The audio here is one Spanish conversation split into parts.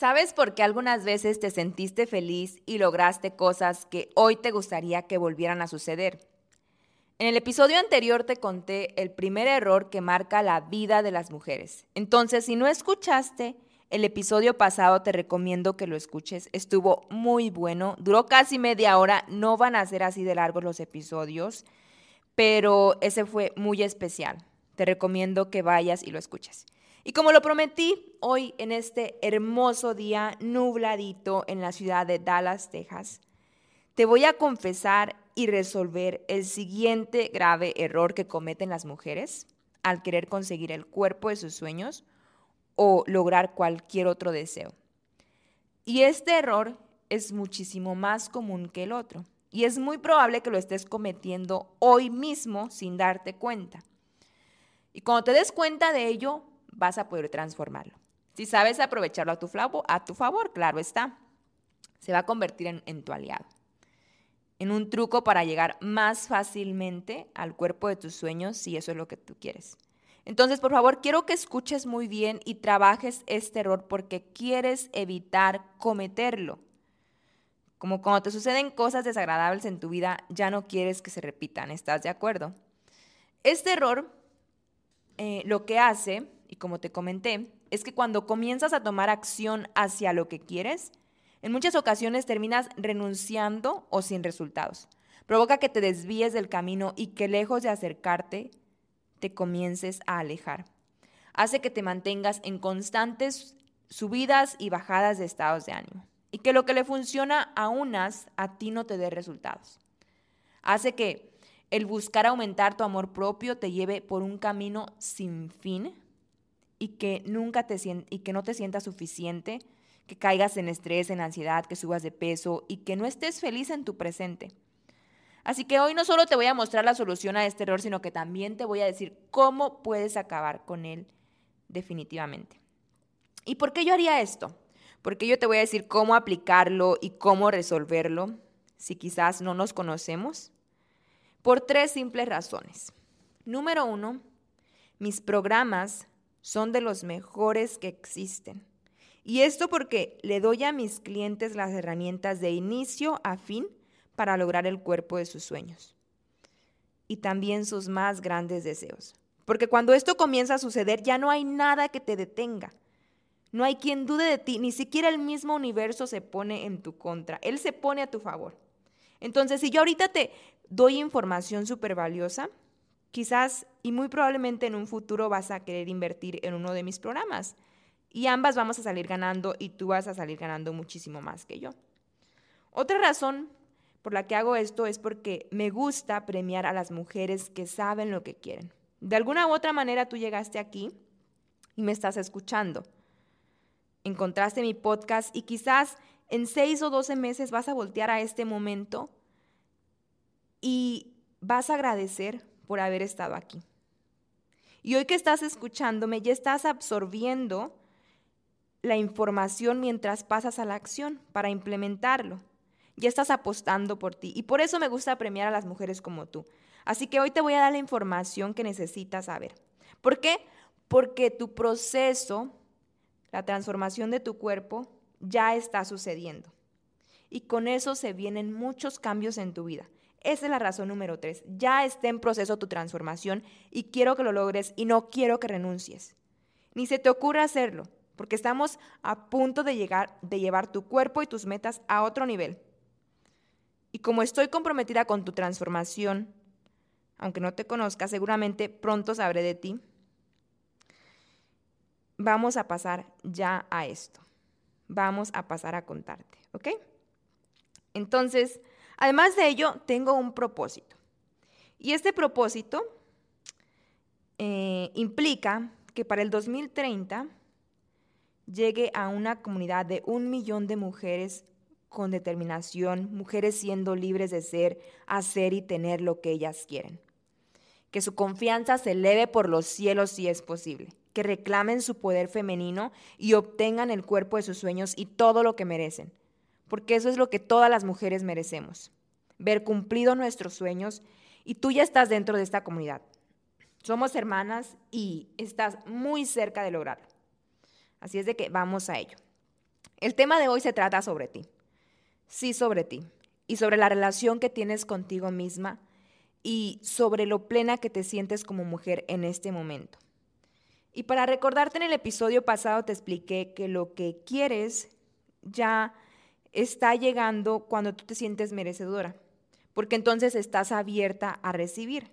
¿Sabes por qué algunas veces te sentiste feliz y lograste cosas que hoy te gustaría que volvieran a suceder? En el episodio anterior te conté el primer error que marca la vida de las mujeres. Entonces, si no escuchaste el episodio pasado, te recomiendo que lo escuches. Estuvo muy bueno, duró casi media hora, no van a ser así de largos los episodios pero ese fue muy especial. Te recomiendo que vayas y lo escuches. Y como lo prometí, hoy en este hermoso día nubladito en la ciudad de Dallas, Texas, te voy a confesar y resolver el siguiente grave error que cometen las mujeres al querer conseguir el cuerpo de sus sueños o lograr cualquier otro deseo. Y este error es muchísimo más común que el otro y es muy probable que lo estés cometiendo hoy mismo sin darte cuenta. Y cuando te des cuenta de ello, vas a poder transformarlo. Si sabes aprovecharlo a tu, a tu favor, claro está, se va a convertir en, en tu aliado. En un truco para llegar más fácilmente al cuerpo de tus sueños, si eso es lo que tú quieres. Entonces, por favor, quiero que escuches muy bien y trabajes este error porque quieres evitar cometerlo. Como cuando te suceden cosas desagradables en tu vida, ya no quieres que se repitan, ¿estás de acuerdo? Este error eh, lo que hace, y como te comenté, es que cuando comienzas a tomar acción hacia lo que quieres, en muchas ocasiones terminas renunciando o sin resultados. Provoca que te desvíes del camino y que lejos de acercarte, te comiences a alejar. Hace que te mantengas en constantes subidas y bajadas de estados de ánimo y que lo que le funciona a unas a ti no te dé resultados. Hace que el buscar aumentar tu amor propio te lleve por un camino sin fin y que nunca te y que no te sientas suficiente, que caigas en estrés, en ansiedad, que subas de peso y que no estés feliz en tu presente. Así que hoy no solo te voy a mostrar la solución a este error, sino que también te voy a decir cómo puedes acabar con él definitivamente. ¿Y por qué yo haría esto? porque yo te voy a decir cómo aplicarlo y cómo resolverlo si quizás no nos conocemos. Por tres simples razones. Número uno, mis programas son de los mejores que existen. Y esto porque le doy a mis clientes las herramientas de inicio a fin para lograr el cuerpo de sus sueños y también sus más grandes deseos. Porque cuando esto comienza a suceder ya no hay nada que te detenga. No hay quien dude de ti, ni siquiera el mismo universo se pone en tu contra, él se pone a tu favor. Entonces, si yo ahorita te doy información súper valiosa, quizás y muy probablemente en un futuro vas a querer invertir en uno de mis programas y ambas vamos a salir ganando y tú vas a salir ganando muchísimo más que yo. Otra razón por la que hago esto es porque me gusta premiar a las mujeres que saben lo que quieren. De alguna u otra manera tú llegaste aquí y me estás escuchando encontraste mi podcast y quizás en seis o doce meses vas a voltear a este momento y vas a agradecer por haber estado aquí. Y hoy que estás escuchándome, ya estás absorbiendo la información mientras pasas a la acción para implementarlo. Ya estás apostando por ti. Y por eso me gusta premiar a las mujeres como tú. Así que hoy te voy a dar la información que necesitas saber. ¿Por qué? Porque tu proceso la transformación de tu cuerpo ya está sucediendo. Y con eso se vienen muchos cambios en tu vida. Esa es la razón número tres. Ya está en proceso tu transformación y quiero que lo logres y no quiero que renuncies. Ni se te ocurra hacerlo, porque estamos a punto de llegar, de llevar tu cuerpo y tus metas a otro nivel. Y como estoy comprometida con tu transformación, aunque no te conozca, seguramente pronto sabré de ti. Vamos a pasar ya a esto. Vamos a pasar a contarte, ¿ok? Entonces, además de ello, tengo un propósito. Y este propósito eh, implica que para el 2030 llegue a una comunidad de un millón de mujeres con determinación, mujeres siendo libres de ser, hacer y tener lo que ellas quieren. Que su confianza se eleve por los cielos si es posible. Que reclamen su poder femenino y obtengan el cuerpo de sus sueños y todo lo que merecen. Porque eso es lo que todas las mujeres merecemos. Ver cumplido nuestros sueños y tú ya estás dentro de esta comunidad. Somos hermanas y estás muy cerca de lograrlo. Así es de que vamos a ello. El tema de hoy se trata sobre ti. Sí, sobre ti. Y sobre la relación que tienes contigo misma y sobre lo plena que te sientes como mujer en este momento. Y para recordarte en el episodio pasado te expliqué que lo que quieres ya está llegando cuando tú te sientes merecedora, porque entonces estás abierta a recibir.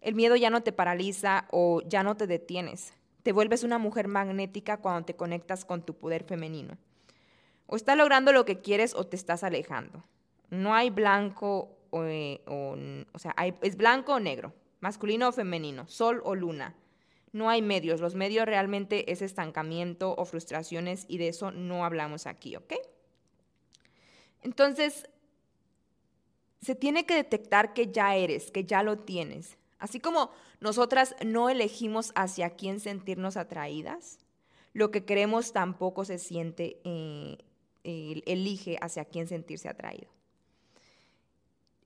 El miedo ya no te paraliza o ya no te detienes. Te vuelves una mujer magnética cuando te conectas con tu poder femenino. O estás logrando lo que quieres o te estás alejando. No hay blanco o, eh, o, sea, es blanco o negro, masculino o femenino, sol o luna. No hay medios. Los medios realmente es estancamiento o frustraciones y de eso no hablamos aquí, ¿ok? Entonces, se tiene que detectar que ya eres, que ya lo tienes. Así como nosotras no elegimos hacia quién sentirnos atraídas, lo que queremos tampoco se siente, eh, elige hacia quién sentirse atraído.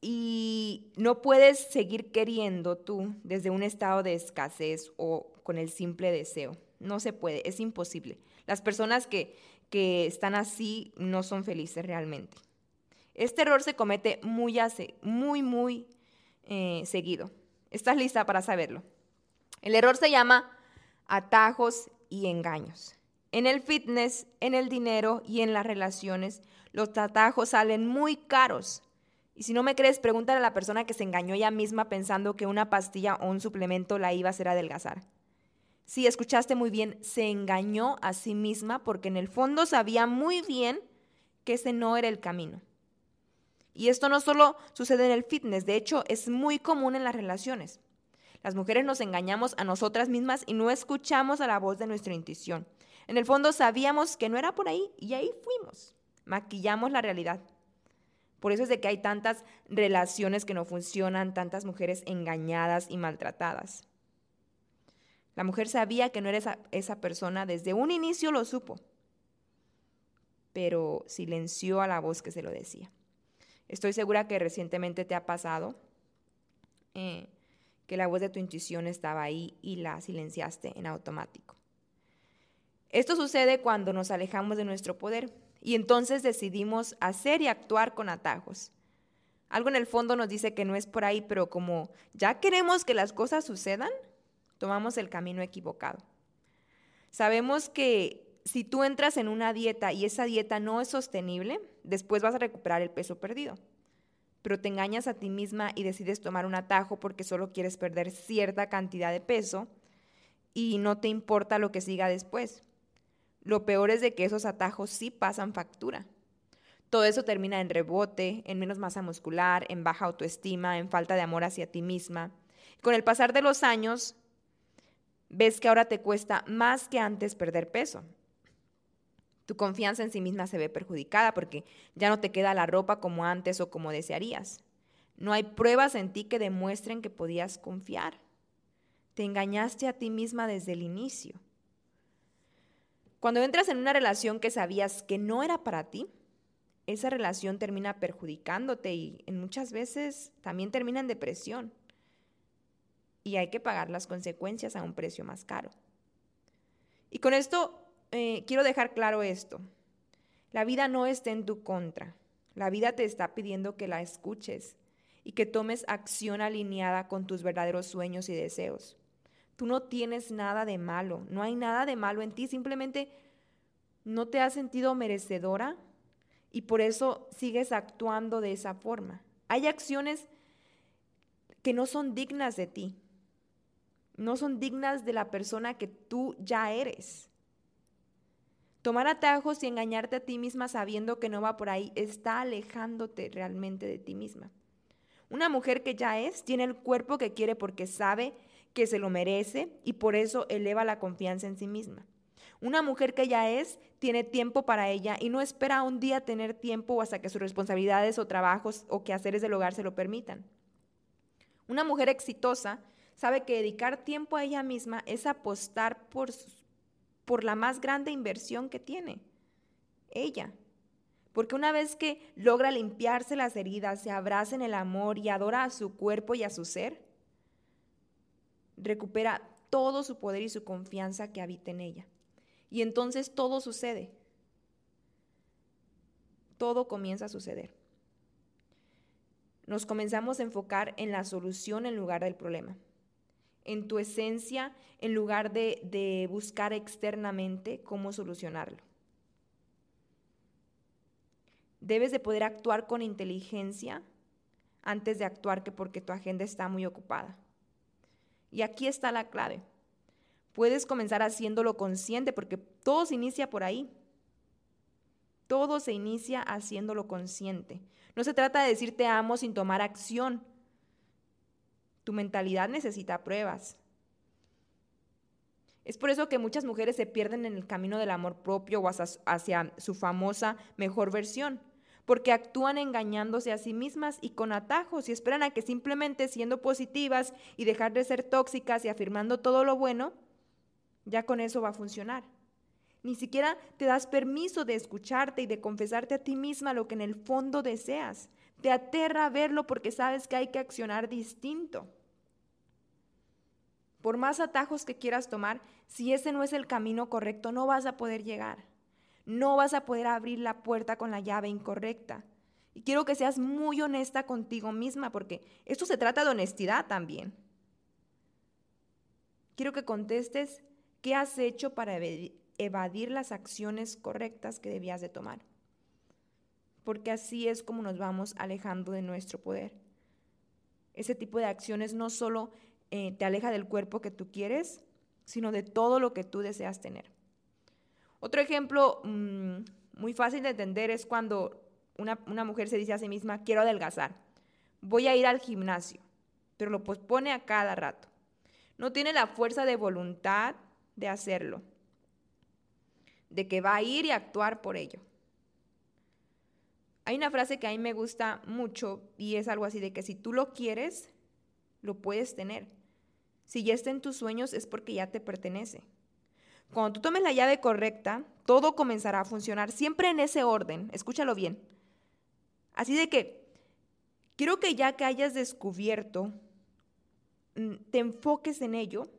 Y no puedes seguir queriendo tú desde un estado de escasez o con el simple deseo. No se puede, es imposible. Las personas que, que están así no son felices realmente. Este error se comete muy, muy, muy eh, seguido. ¿Estás lista para saberlo? El error se llama atajos y engaños. En el fitness, en el dinero y en las relaciones, los atajos salen muy caros. Y si no me crees, pregúntale a la persona que se engañó ella misma pensando que una pastilla o un suplemento la iba a hacer adelgazar. Sí, escuchaste muy bien, se engañó a sí misma porque en el fondo sabía muy bien que ese no era el camino. Y esto no solo sucede en el fitness, de hecho es muy común en las relaciones. Las mujeres nos engañamos a nosotras mismas y no escuchamos a la voz de nuestra intuición. En el fondo sabíamos que no era por ahí y ahí fuimos. Maquillamos la realidad. Por eso es de que hay tantas relaciones que no funcionan, tantas mujeres engañadas y maltratadas. La mujer sabía que no era esa, esa persona, desde un inicio lo supo, pero silenció a la voz que se lo decía. Estoy segura que recientemente te ha pasado eh, que la voz de tu intuición estaba ahí y la silenciaste en automático. Esto sucede cuando nos alejamos de nuestro poder y entonces decidimos hacer y actuar con atajos. Algo en el fondo nos dice que no es por ahí, pero como ya queremos que las cosas sucedan, tomamos el camino equivocado. Sabemos que si tú entras en una dieta y esa dieta no es sostenible, después vas a recuperar el peso perdido. Pero te engañas a ti misma y decides tomar un atajo porque solo quieres perder cierta cantidad de peso y no te importa lo que siga después. Lo peor es de que esos atajos sí pasan factura. Todo eso termina en rebote, en menos masa muscular, en baja autoestima, en falta de amor hacia ti misma. Con el pasar de los años, ves que ahora te cuesta más que antes perder peso. Tu confianza en sí misma se ve perjudicada porque ya no te queda la ropa como antes o como desearías. No hay pruebas en ti que demuestren que podías confiar. Te engañaste a ti misma desde el inicio. Cuando entras en una relación que sabías que no era para ti, esa relación termina perjudicándote y en muchas veces también termina en depresión. Y hay que pagar las consecuencias a un precio más caro. Y con esto eh, quiero dejar claro esto. La vida no está en tu contra. La vida te está pidiendo que la escuches y que tomes acción alineada con tus verdaderos sueños y deseos. Tú no tienes nada de malo, no hay nada de malo en ti, simplemente no te has sentido merecedora y por eso sigues actuando de esa forma. Hay acciones que no son dignas de ti, no son dignas de la persona que tú ya eres. Tomar atajos y engañarte a ti misma sabiendo que no va por ahí está alejándote realmente de ti misma. Una mujer que ya es tiene el cuerpo que quiere porque sabe que se lo merece y por eso eleva la confianza en sí misma. Una mujer que ya es tiene tiempo para ella y no espera un día tener tiempo hasta que sus responsabilidades o trabajos o quehaceres del hogar se lo permitan. Una mujer exitosa sabe que dedicar tiempo a ella misma es apostar por, por la más grande inversión que tiene, ella. Porque una vez que logra limpiarse las heridas, se abraza en el amor y adora a su cuerpo y a su ser, recupera todo su poder y su confianza que habita en ella. Y entonces todo sucede. Todo comienza a suceder. Nos comenzamos a enfocar en la solución en lugar del problema en tu esencia en lugar de, buscar externamente cómo solucionarlo. Debes de poder actuar con inteligencia antes de actuar que porque tu agenda está muy ocupada. Y aquí está la clave. Puedes comenzar haciéndolo consciente porque todo se inicia por ahí. Todo se inicia haciéndolo consciente. No se trata de decir te amo sin tomar acción. Tu mentalidad necesita pruebas. Es por eso que muchas mujeres se pierden en el camino del amor propio o hacia, su famosa mejor versión, porque actúan engañándose a sí mismas y con atajos y esperan a que simplemente siendo positivas y dejar de ser tóxicas y afirmando todo lo bueno, ya con eso va a funcionar. Ni siquiera te das permiso de escucharte y de confesarte a ti misma lo que en el fondo deseas. Te aterra verlo porque sabes que hay que accionar distinto. Por más atajos que quieras tomar, si ese no es el camino correcto, no vas a poder llegar. No vas a poder abrir la puerta con la llave incorrecta. Y quiero que seas muy honesta contigo misma porque esto se trata de honestidad también. Quiero que contestes qué has hecho para evadir las acciones correctas que debías de tomar porque así es como nos vamos alejando de nuestro poder. Ese tipo de acciones no solo eh, te aleja del cuerpo que tú quieres, sino de todo lo que tú deseas tener. Otro ejemplo mm, muy fácil de entender es cuando una, una mujer se dice a sí misma, quiero adelgazar, voy a ir al gimnasio, pero lo pospone a cada rato. No tiene la fuerza de voluntad de hacerlo, de que va a ir y actuar por ello. Hay una frase que a mí me gusta mucho y es algo así de que si tú lo quieres, lo puedes tener. Si ya está en tus sueños es porque ya te pertenece. Cuando tú tomes la llave correcta, todo comenzará a funcionar siempre en ese orden. Escúchalo bien. Así de que quiero que ya que hayas descubierto, mm, te enfoques en ello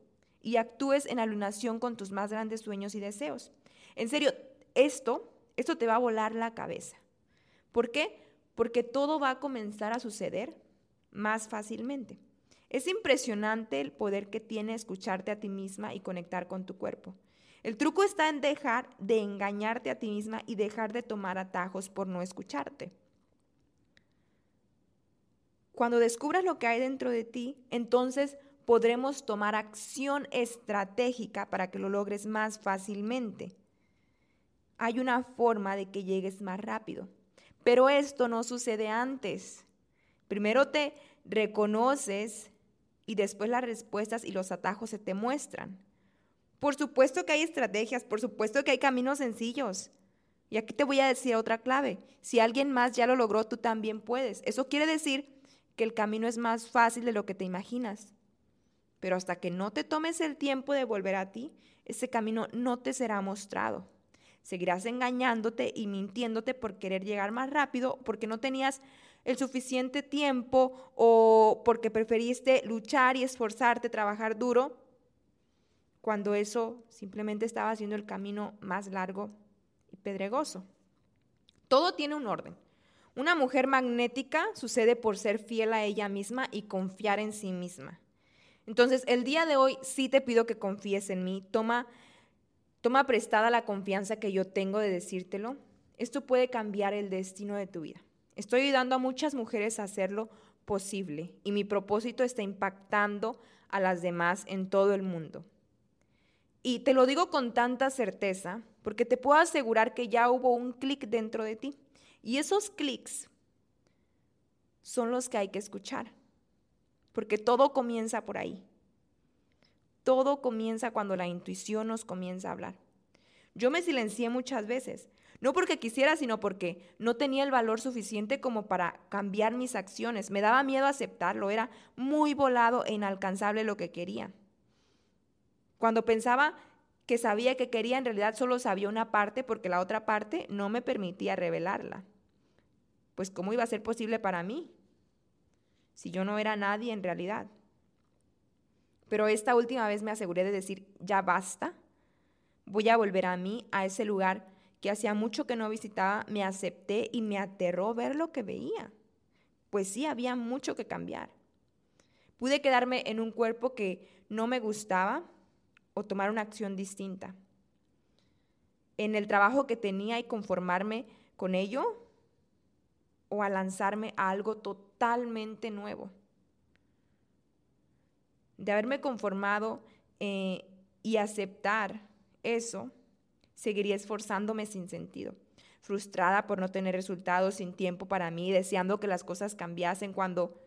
y actúes en alunación con tus más grandes sueños y deseos. En serio, esto, esto te va a volar la cabeza. ¿Por qué? Porque todo va a comenzar a suceder más fácilmente. Es impresionante el poder que tiene escucharte a ti misma y conectar con tu cuerpo. El truco está en dejar de engañarte a ti misma y dejar de tomar atajos por no escucharte. Cuando descubras lo que hay dentro de ti, entonces podremos tomar acción estratégica para que lo logres más fácilmente. Hay una forma de que llegues más rápido. Pero esto no sucede antes. Primero te reconoces y después las respuestas y los atajos se te muestran. Por supuesto que hay estrategias, por supuesto que hay caminos sencillos. Y aquí te voy a decir otra clave. Si alguien más ya lo logró, tú también puedes. Eso quiere decir que el camino es más fácil de lo que te imaginas. Pero hasta que no te tomes el tiempo de volver a ti, ese camino no te será mostrado. Seguirás engañándote y mintiéndote por querer llegar más rápido, porque no tenías el suficiente tiempo o porque preferiste luchar y esforzarte, trabajar duro, cuando eso simplemente estaba haciendo el camino más largo y pedregoso. Todo tiene un orden. Una mujer magnética sucede por ser fiel a ella misma y confiar en sí misma. Entonces, el día de hoy sí te pido que confíes en mí. Toma Toma prestada la confianza que yo tengo de decírtelo esto puede cambiar el destino de tu vida. Estoy ayudando a muchas mujeres a hacerlo posible y mi propósito está impactando a las demás en todo el mundo. Y te lo digo con tanta certeza porque te puedo asegurar que ya hubo un clic dentro de ti. Y esos clics son los que hay que escuchar, porque todo comienza por ahí. Todo comienza cuando la intuición nos comienza a hablar. Yo me silencié muchas veces, no porque quisiera, sino porque no tenía el valor suficiente como para cambiar mis acciones. Me daba miedo aceptarlo, era muy volado e inalcanzable lo que quería. Cuando pensaba que sabía que quería, en realidad solo sabía una parte porque la otra parte no me permitía revelarla. Pues ¿cómo iba a ser posible para mí? Si yo no era nadie en realidad. Pero esta última vez me aseguré de decir, ya basta, voy a volver a mí, a ese lugar que hacía mucho que no visitaba, me acepté y me aterró ver lo que veía. Pues sí, había mucho que cambiar. Pude quedarme en un cuerpo que no me gustaba o tomar una acción distinta. En el trabajo que tenía y conformarme con ello o a lanzarme a algo totalmente nuevo. De haberme conformado eh, y aceptar eso, seguiría esforzándome sin sentido, frustrada por no tener resultados, sin tiempo para mí, deseando que las cosas cambiasen cuando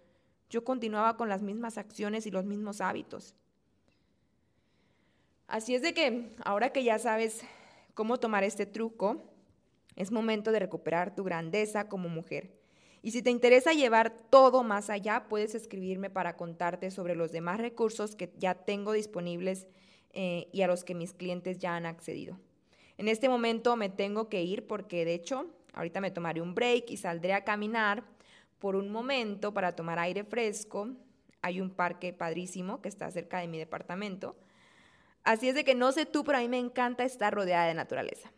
yo continuaba con las mismas acciones y los mismos hábitos. Así es de que ahora que ya sabes cómo tomar este truco, es momento de recuperar tu grandeza como mujer. Y si te interesa llevar todo más allá, puedes escribirme para contarte sobre los demás recursos que ya tengo disponibles eh, y a los que mis clientes ya han accedido. En este momento me tengo que ir porque de hecho ahorita me tomaré un break y saldré a caminar por un momento para tomar aire fresco. Hay un parque padrísimo que está cerca de mi departamento. Así es de que no sé tú, pero a mí me encanta estar rodeada de naturaleza.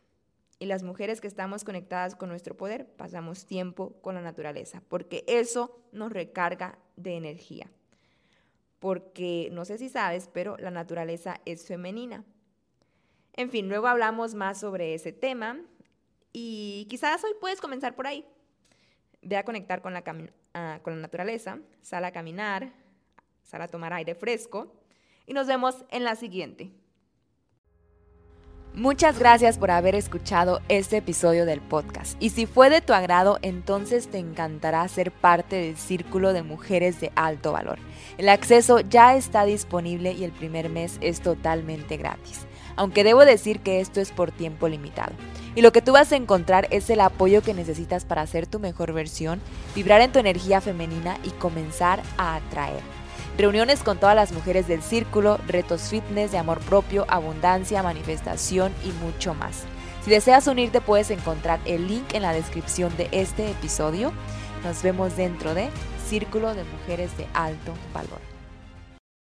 Y las mujeres que estamos conectadas con nuestro poder pasamos tiempo con la naturaleza, porque eso nos recarga de energía. Porque no sé si sabes, pero la naturaleza es femenina. En fin, luego hablamos más sobre ese tema y quizás hoy puedes comenzar por ahí. Ve a conectar con la, ah, naturaleza, sal a caminar, sal a tomar aire fresco y nos vemos en la siguiente. Muchas gracias por haber escuchado este episodio del podcast. Y si fue de tu agrado, entonces te encantará ser parte del Círculo de Mujeres de Alto Valor. El acceso ya está disponible y el primer mes es totalmente gratis. Aunque debo decir que esto es por tiempo limitado. Y lo que tú vas a encontrar es el apoyo que necesitas para ser tu mejor versión, vibrar en tu energía femenina y comenzar a atraer reuniones con todas las mujeres del círculo, retos fitness de amor propio, abundancia, manifestación y mucho más. Si deseas unirte puedes encontrar el link en la descripción de este episodio. Nos vemos dentro de Círculo de Mujeres de Alto Valor.